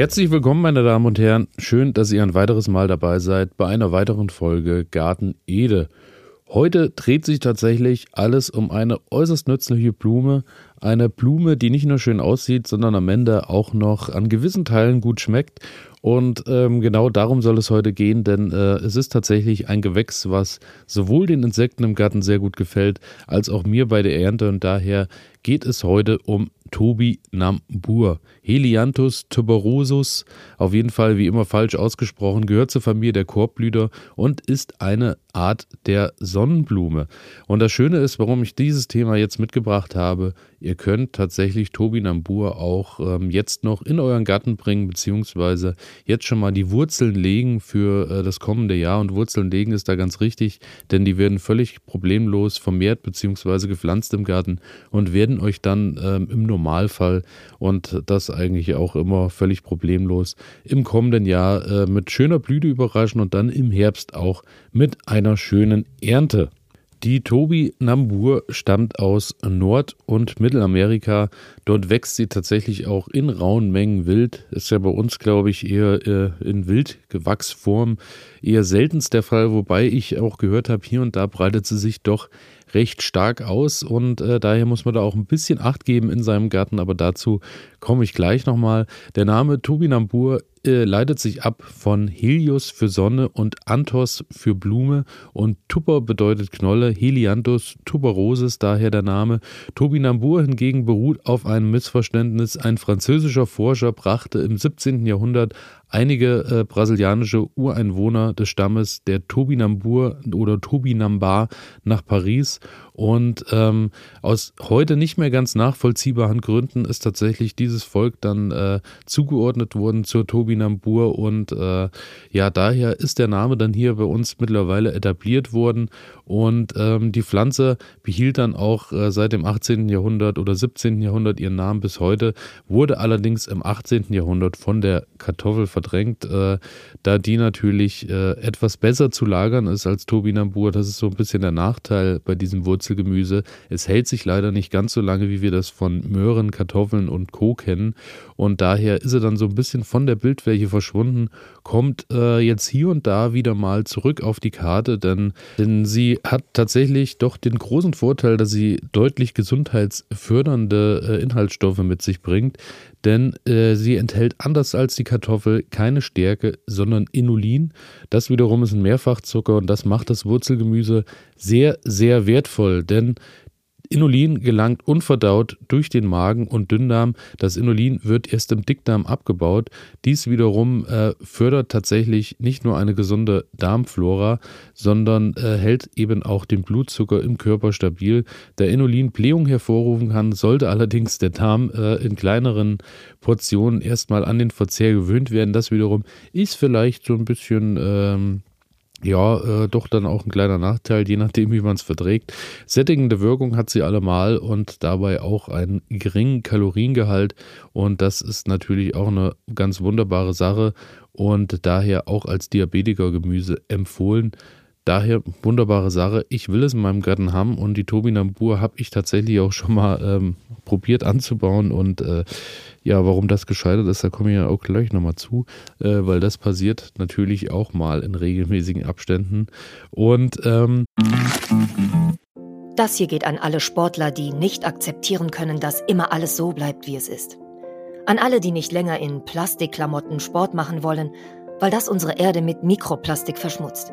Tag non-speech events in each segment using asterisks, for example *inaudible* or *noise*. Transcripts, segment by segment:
Herzlich willkommen, meine Damen und Herren. Schön, dass ihr ein weiteres Mal dabei seid bei einer weiteren Folge Garten Ede. Heute dreht sich tatsächlich alles um eine äußerst nützliche Blume. Eine Blume, die nicht nur schön aussieht, sondern am Ende auch noch an gewissen Teilen gut schmeckt. Und ähm, genau darum soll es heute gehen, denn äh, es ist tatsächlich ein Gewächs, was sowohl den Insekten im Garten sehr gut gefällt, als auch mir bei der Ernte. Und daher geht es heute um Tobinambur. Helianthus tuberosus, auf jeden Fall wie immer falsch ausgesprochen, gehört zur Familie der Korbblüter und ist eine Art der Sonnenblume. Und das Schöne ist, warum ich dieses Thema jetzt mitgebracht habe, ihr könnt tatsächlich Tobinambur auch ähm, jetzt noch in euren Garten bringen, beziehungsweise jetzt schon mal die Wurzeln legen für äh, das kommende Jahr. Und Wurzeln legen ist da ganz richtig, denn die werden völlig problemlos vermehrt beziehungsweise gepflanzt im Garten und werden euch dann ähm, im Normalfall und das eigentlich auch immer völlig problemlos im kommenden Jahr äh, mit schöner Blüte überraschen und dann im Herbst auch mit einer schönen Ernte. Die Tobi Nambur stammt aus Nord- und Mittelamerika. Dort wächst sie tatsächlich auch in rauen Mengen wild. Ist ja bei uns, glaube ich, eher äh, in Wildgewachsform eher seltenst der Fall, wobei ich auch gehört habe, hier und da breitet sie sich doch recht stark aus und äh, daher muss man da auch ein bisschen Acht geben in seinem Garten, aber dazu komme ich gleich nochmal. Der Name Tobinambur äh, leitet sich ab von Helios für Sonne und Anthos für Blume und Tupper bedeutet Knolle, Helianthus tuberosus, daher der Name. Tobinambur hingegen beruht auf einem Missverständnis. Ein französischer Forscher brachte im 17. Jahrhundert einige äh, brasilianische Ureinwohner des Stammes der Tobinambur oder Tobinambar nach Paris und ähm, aus heute nicht mehr ganz nachvollziehbaren Gründen ist tatsächlich dieses Volk dann äh, zugeordnet worden zur Tobinambur und äh, ja, daher ist der Name dann hier bei uns mittlerweile etabliert worden und ähm, die Pflanze behielt dann auch äh, seit dem 18. Jahrhundert oder 17. Jahrhundert ihren Namen bis heute, wurde allerdings im 18. Jahrhundert von der Kartoffel verdrängt, äh, da die natürlich äh, etwas besser zu lagern ist als Tobinambur. Das ist so ein bisschen der Nachteil bei diesem Wurzel Wurzelgemüse. Es hält sich leider nicht ganz so lange, wie wir das von Möhren, Kartoffeln und Co. kennen. Und daher ist er dann so ein bisschen von der Bildfläche verschwunden, kommt äh, jetzt hier und da wieder mal zurück auf die Karte, denn, denn sie hat tatsächlich doch den großen Vorteil, dass sie deutlich gesundheitsfördernde äh, Inhaltsstoffe mit sich bringt denn äh, sie enthält anders als die Kartoffel keine Stärke, sondern Inulin. Das wiederum ist ein Mehrfachzucker und das macht das Wurzelgemüse sehr, sehr wertvoll, denn Inulin gelangt unverdaut durch den Magen und Dünndarm. Das Inulin wird erst im Dickdarm abgebaut. Dies wiederum äh, fördert tatsächlich nicht nur eine gesunde Darmflora, sondern äh, hält eben auch den Blutzucker im Körper stabil. Der Inulin Blähung hervorrufen kann, sollte allerdings der Darm äh, in kleineren Portionen erstmal an den Verzehr gewöhnt werden. Das wiederum ist vielleicht so ein bisschen ähm, ja, äh, doch dann auch ein kleiner Nachteil, je nachdem, wie man es verträgt. Sättigende Wirkung hat sie allemal und dabei auch einen geringen Kaloriengehalt. Und das ist natürlich auch eine ganz wunderbare Sache und daher auch als Diabetiker-Gemüse empfohlen. Daher wunderbare Sache. Ich will es in meinem Garten haben und die Tobinambur habe ich tatsächlich auch schon mal ähm, probiert anzubauen und äh, ja, warum das gescheitert ist, da komme ich ja auch gleich nochmal zu, äh, weil das passiert natürlich auch mal in regelmäßigen Abständen. Und ähm das hier geht an alle Sportler, die nicht akzeptieren können, dass immer alles so bleibt, wie es ist. An alle, die nicht länger in Plastikklamotten Sport machen wollen, weil das unsere Erde mit Mikroplastik verschmutzt.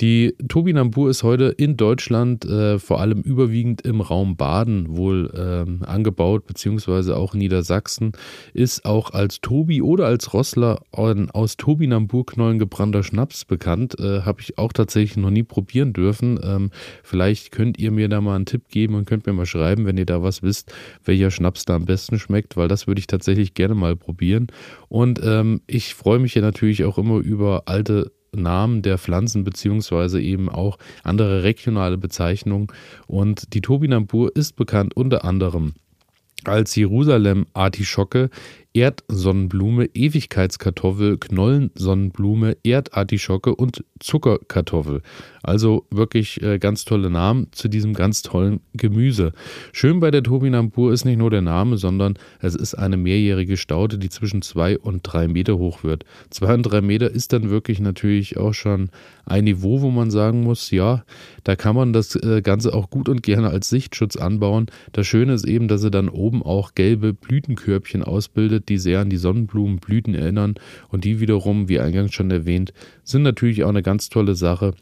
Die Turbinambur ist heute in Deutschland äh, vor allem überwiegend im Raum Baden wohl ähm, angebaut, beziehungsweise auch in Niedersachsen. Ist auch als Tobi oder als Rossler aus Turbinambur-Knollen gebrannter Schnaps bekannt. Äh, Habe ich auch tatsächlich noch nie probieren dürfen. Ähm, vielleicht könnt ihr mir da mal einen Tipp geben und könnt mir mal schreiben, wenn ihr da was wisst, welcher Schnaps da am besten schmeckt, weil das würde ich tatsächlich gerne mal probieren. Und ähm, ich freue mich ja natürlich auch immer über alte Namen der Pflanzen beziehungsweise eben auch andere regionale Bezeichnungen. Und die Tobinambur ist bekannt unter anderem als Jerusalem-Artischocke, Erdsonnenblume, Ewigkeitskartoffel, Knollensonnenblume, Erdartischocke und Zuckerkartoffel. Also wirklich äh, ganz tolle Namen zu diesem ganz tollen Gemüse. Schön bei der Tobinambur ist nicht nur der Name, sondern es ist eine mehrjährige Staute, die zwischen zwei und drei Meter hoch wird. Zwei und drei Meter ist dann wirklich natürlich auch schon ein Niveau, wo man sagen muss, ja, da kann man das äh, Ganze auch gut und gerne als Sichtschutz anbauen. Das Schöne ist eben, dass er dann oben auch gelbe Blütenkörbchen ausbildet die sehr an die Sonnenblumenblüten erinnern und die wiederum, wie eingangs schon erwähnt, sind natürlich auch eine ganz tolle Sache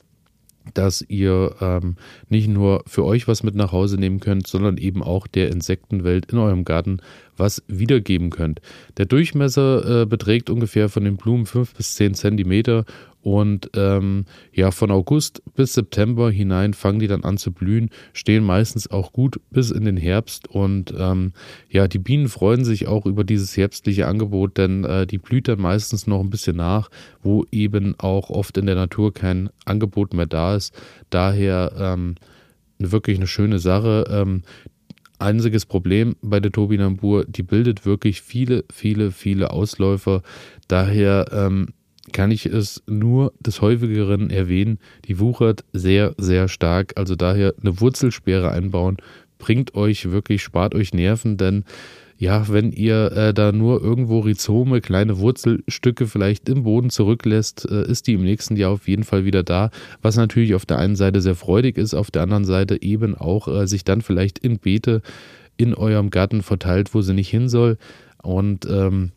dass ihr ähm, nicht nur für euch was mit nach Hause nehmen könnt, sondern eben auch der Insektenwelt in eurem Garten was wiedergeben könnt. Der Durchmesser äh, beträgt ungefähr von den Blumen 5 bis 10 Zentimeter und ähm, ja, von August bis September hinein fangen die dann an zu blühen, stehen meistens auch gut bis in den Herbst. Und ähm, ja, die Bienen freuen sich auch über dieses herbstliche Angebot, denn äh, die blüht dann meistens noch ein bisschen nach, wo eben auch oft in der Natur kein Angebot mehr da ist. Daher ähm, wirklich eine schöne Sache. Einziges Problem bei der Tobinambur, die bildet wirklich viele, viele, viele Ausläufer. Daher ähm, kann ich es nur des häufigeren erwähnen. Die wuchert sehr, sehr stark. Also daher eine Wurzelsperre einbauen, bringt euch wirklich, spart euch Nerven, denn ja, wenn ihr äh, da nur irgendwo Rhizome, kleine Wurzelstücke vielleicht im Boden zurücklässt, äh, ist die im nächsten Jahr auf jeden Fall wieder da. Was natürlich auf der einen Seite sehr freudig ist, auf der anderen Seite eben auch äh, sich dann vielleicht in Beete in eurem Garten verteilt, wo sie nicht hin soll. Und ähm,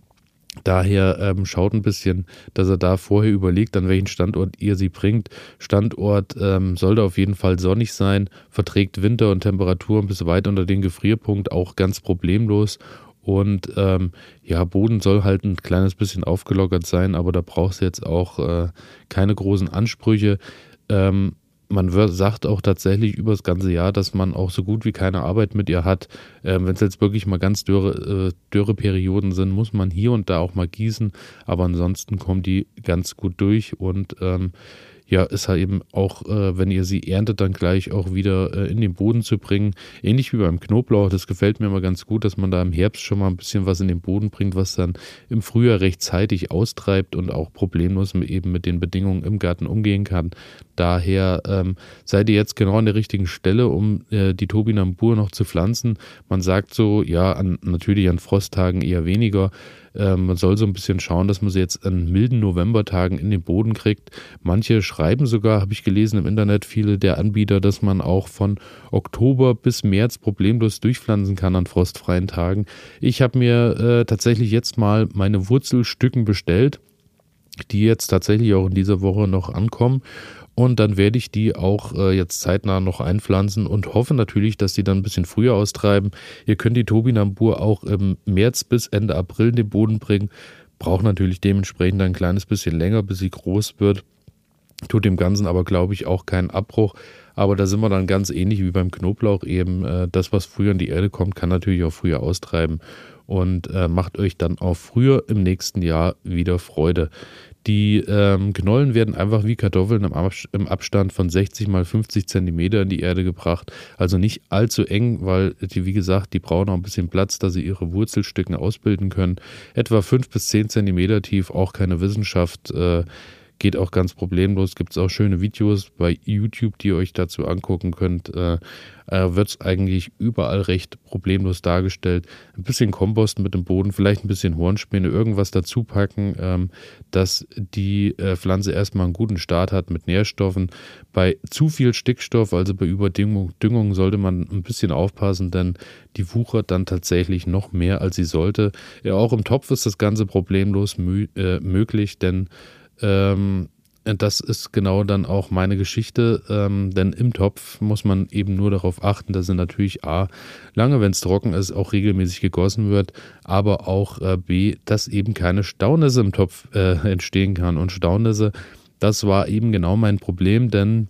Daher ähm, schaut ein bisschen, dass er da vorher überlegt, an welchen Standort ihr sie bringt. Standort ähm, sollte auf jeden Fall sonnig sein, verträgt Winter und Temperaturen bis weit unter den Gefrierpunkt auch ganz problemlos. Und ähm, ja, Boden soll halt ein kleines bisschen aufgelockert sein, aber da braucht es jetzt auch äh, keine großen Ansprüche. Ähm, man sagt auch tatsächlich über das ganze Jahr, dass man auch so gut wie keine Arbeit mit ihr hat. Ähm, Wenn es jetzt wirklich mal ganz dürre, äh, dürre Perioden sind, muss man hier und da auch mal gießen. Aber ansonsten kommt die ganz gut durch und ähm, ja, ist halt eben auch, äh, wenn ihr sie erntet, dann gleich auch wieder äh, in den Boden zu bringen. Ähnlich wie beim Knoblauch. Das gefällt mir immer ganz gut, dass man da im Herbst schon mal ein bisschen was in den Boden bringt, was dann im Frühjahr rechtzeitig austreibt und auch problemlos eben mit den Bedingungen im Garten umgehen kann. Daher ähm, seid ihr jetzt genau an der richtigen Stelle, um äh, die Tobinambur noch zu pflanzen. Man sagt so, ja, an, natürlich an Frosttagen eher weniger. Ähm, man soll so ein bisschen schauen, dass man sie jetzt an milden Novembertagen in den Boden kriegt. Manche schreiben sogar, habe ich gelesen im Internet, viele der Anbieter, dass man auch von Oktober bis März problemlos durchpflanzen kann an frostfreien Tagen. Ich habe mir äh, tatsächlich jetzt mal meine Wurzelstücken bestellt die jetzt tatsächlich auch in dieser Woche noch ankommen. Und dann werde ich die auch äh, jetzt zeitnah noch einpflanzen und hoffe natürlich, dass die dann ein bisschen früher austreiben. Ihr könnt die Tobinambur auch im März bis Ende April in den Boden bringen. Braucht natürlich dementsprechend ein kleines bisschen länger, bis sie groß wird. Tut dem Ganzen aber, glaube ich, auch keinen Abbruch. Aber da sind wir dann ganz ähnlich wie beim Knoblauch eben. Äh, das, was früher in die Erde kommt, kann natürlich auch früher austreiben und äh, macht euch dann auch früher im nächsten Jahr wieder Freude. Die ähm, Knollen werden einfach wie Kartoffeln im, Ab im, Abstand von 60 mal 50 Zentimeter in die Erde gebracht. Also nicht allzu eng, weil die, wie gesagt, die brauchen auch ein bisschen Platz, dass sie ihre Wurzelstücken ausbilden können. Etwa 5 bis 10 Zentimeter tief, auch keine Wissenschaft. Äh, geht auch ganz problemlos. Gibt es auch schöne Videos bei YouTube, die ihr euch dazu angucken könnt. Äh, äh, Wird es eigentlich überall recht problemlos dargestellt. Ein bisschen Kompost mit dem Boden, vielleicht ein bisschen Hornspäne, irgendwas dazu packen, ähm, dass die äh, Pflanze erstmal einen guten Start hat mit Nährstoffen. Bei zu viel Stickstoff, also bei Überdüngung, Düngung, sollte man ein bisschen aufpassen, denn die wuchert dann tatsächlich noch mehr, als sie sollte. Ja, auch im Topf ist das Ganze problemlos äh, möglich, denn ähm, das ist genau dann auch meine Geschichte, ähm, denn im Topf muss man eben nur darauf achten, dass er natürlich A, lange, wenn es trocken ist, auch regelmäßig gegossen wird, aber auch äh, B, dass eben keine Staunässe im Topf äh, *laughs* entstehen kann. Und Staunässe, das war eben genau mein Problem, denn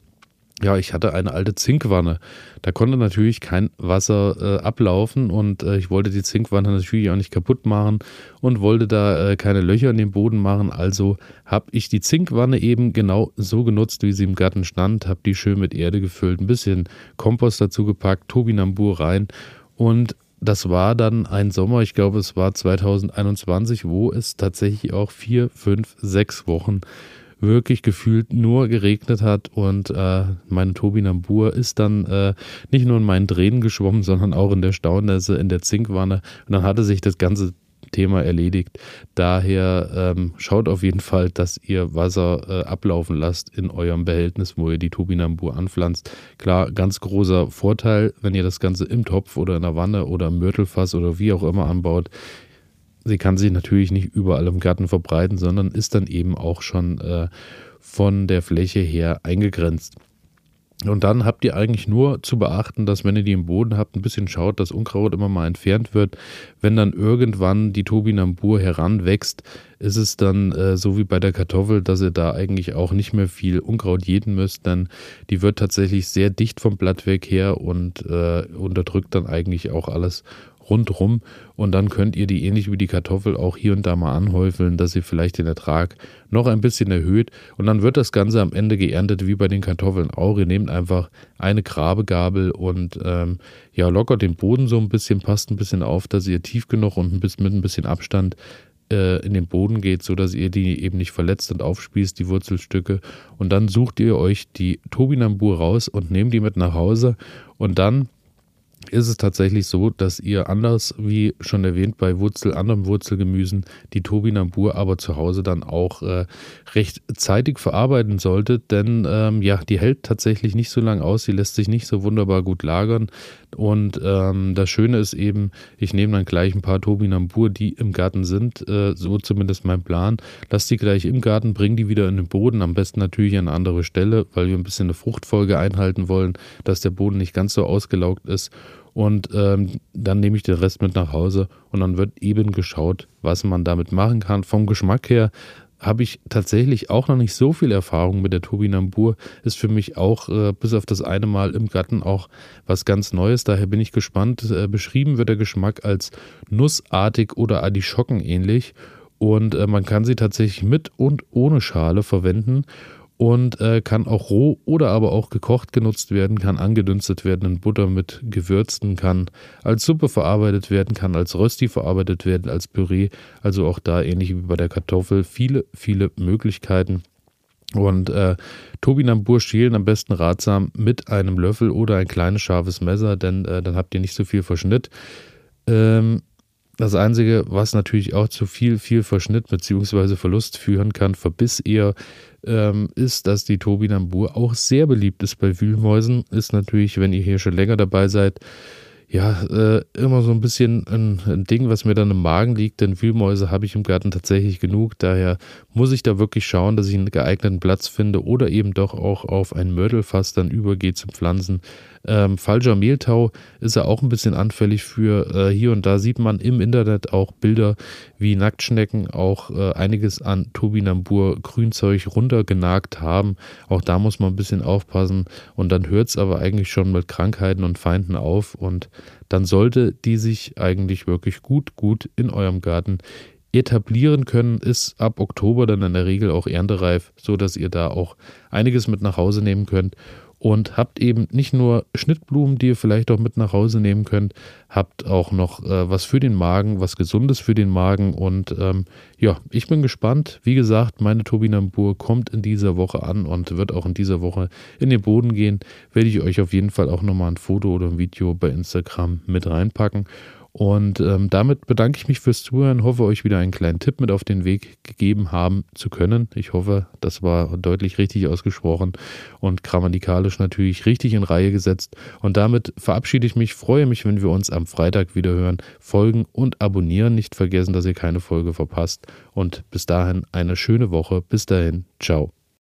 ja, ich hatte eine alte Zinkwanne. Da konnte natürlich kein Wasser äh, ablaufen und äh, ich wollte die Zinkwanne natürlich auch nicht kaputt machen und wollte da äh, keine Löcher in den Boden machen. Also habe ich die Zinkwanne eben genau so genutzt, wie sie im Garten stand, habe die schön mit Erde gefüllt, ein bisschen Kompost dazu gepackt, Tobinambur rein und das war dann ein Sommer, ich glaube es war 2021, wo es tatsächlich auch vier, fünf, sechs Wochen wirklich gefühlt nur geregnet hat und äh, meine Tobinambur ist dann äh, nicht nur in meinen Tränen geschwommen, sondern auch in der Staunässe, in der Zinkwanne und dann hatte sich das ganze Thema erledigt. Daher ähm, schaut auf jeden Fall, dass ihr Wasser äh, ablaufen lasst in eurem Behältnis, wo ihr die Turbinambur anpflanzt. Klar, ganz großer Vorteil, wenn ihr das Ganze im Topf oder in der Wanne oder im Mörtelfass oder wie auch immer anbaut, sie kann sich natürlich nicht überall im Garten verbreiten, sondern ist dann eben auch schon äh, von der Fläche her eingegrenzt. Und dann habt ihr eigentlich nur zu beachten, dass wenn ihr die im Boden habt, ein bisschen schaut, dass Unkraut immer mal entfernt wird. Wenn dann irgendwann die Tobinambur heranwächst, ist es dann äh, so wie bei der Kartoffel, dass ihr da eigentlich auch nicht mehr viel Unkraut jäten müsst, denn die wird tatsächlich sehr dicht vom Blatt weg her und äh, unterdrückt dann eigentlich auch alles rundrum und dann könnt ihr die ähnlich wie die Kartoffel auch hier und da mal anhäufeln, dass ihr vielleicht den Ertrag noch ein bisschen erhöht und dann wird das Ganze am Ende geerntet wie bei den Kartoffeln auch. Ihr nehmt einfach eine Grabegabel und ähm, ja, lockert den Boden so ein bisschen, passt ein bisschen auf, dass ihr tief genug und ein bisschen, mit ein bisschen Abstand äh, in den Boden geht, sodass ihr die eben nicht verletzt und aufspießt, die Wurzelstücke. Und dann sucht ihr euch die Tobinambur raus und nehmt die mit nach Hause und dann ist es tatsächlich so, dass ihr anders wie schon erwähnt bei Wurzel, anderen Wurzelgemüsen die Turbinambur aber zu Hause dann auch äh, recht verarbeiten solltet, denn ähm, ja, die hält tatsächlich nicht so lange aus, sie lässt sich nicht so wunderbar gut lagern. Und ähm, das Schöne ist eben, ich nehme dann gleich ein paar Turbinambur, die im Garten sind, äh, so zumindest mein Plan, lass die gleich im Garten, bring die wieder in den Boden, am besten natürlich an eine andere Stelle, weil wir ein bisschen eine Fruchtfolge einhalten wollen, dass der Boden nicht ganz so ausgelaugt ist und ähm, dann nehme ich den Rest mit nach Hause und dann wird eben geschaut, was man damit machen kann. Vom Geschmack her habe ich tatsächlich auch noch nicht so viel Erfahrung mit der Turbinambur. Ist für mich auch äh, bis auf das eine Mal im Garten auch was ganz Neues. Daher bin ich gespannt. Äh, beschrieben wird der Geschmack als nussartig oder Artischocken ähnlich. Und äh, man kann sie tatsächlich mit und ohne Schale verwenden und äh, kann auch roh oder aber auch gekocht genutzt werden, kann angedünstet werden in Butter mit Gewürzen, kann als Suppe verarbeitet werden, kann als Rösti verarbeitet werden, als Püree. Also auch da ähnlich wie bei der Kartoffel viele, viele Möglichkeiten. Und äh, Tobinambur schälen am besten ratsam mit einem Löffel oder ein kleines scharfes Messer, denn äh, dann habt ihr nicht so viel Verschnitt. Ähm, das Einzige, was natürlich auch zu viel, viel Verschnitt bzw. Verlust führen kann, Verbiss eher, ähm, ist, dass die Tobinambur auch sehr beliebt ist bei Wühlmäusen. Ist natürlich, wenn ihr hier schon länger dabei seid, ja, äh, immer so ein bisschen ein, ein, Ding, was mir dann im Magen liegt, denn Wühlmäuse habe ich im Garten tatsächlich genug. Daher muss ich da wirklich schauen, dass ich einen geeigneten Platz finde oder eben doch auch auf ein Mörtelfass dann übergehe zum Pflanzen. Ähm, falscher Mehltau ist er auch ein bisschen anfällig für. Äh, hier und da sieht man im Internet auch Bilder, wie Nacktschnecken auch äh, einiges an Turbinambur Grünzeug runtergenagt haben. Auch da muss man ein bisschen aufpassen und dann hört es aber eigentlich schon mit Krankheiten und Feinden auf und dann sollte die sich eigentlich wirklich gut, gut in eurem Garten etablieren können, ist ab Oktober dann in der Regel auch erntereif, so dass ihr da auch einiges mit nach Hause nehmen könnt und habt eben nicht nur Schnittblumen, die ihr vielleicht auch mit nach Hause nehmen könnt, habt auch noch äh, was für den Magen, was Gesundes für den Magen und ähm, ja, ich bin gespannt. Wie gesagt, meine Turbinambur kommt in dieser Woche an und wird auch in dieser Woche in den Boden gehen. Werde ich euch auf jeden Fall auch nochmal ein Foto oder ein Video bei Instagram mit reinpacken. Und ähm, damit bedanke ich mich fürs Zuhören, hoffe euch wieder einen kleinen Tipp mit auf den Weg gegeben haben zu können. Ich hoffe, das war deutlich richtig ausgesprochen und grammatikalisch natürlich richtig in Reihe gesetzt. Und damit verabschiede ich mich, freue mich, wenn wir uns am Freitag wieder hören. Folgen und abonnieren, nicht vergessen, dass ihr keine Folge verpasst. Und bis dahin eine schöne Woche. Bis dahin, ciao.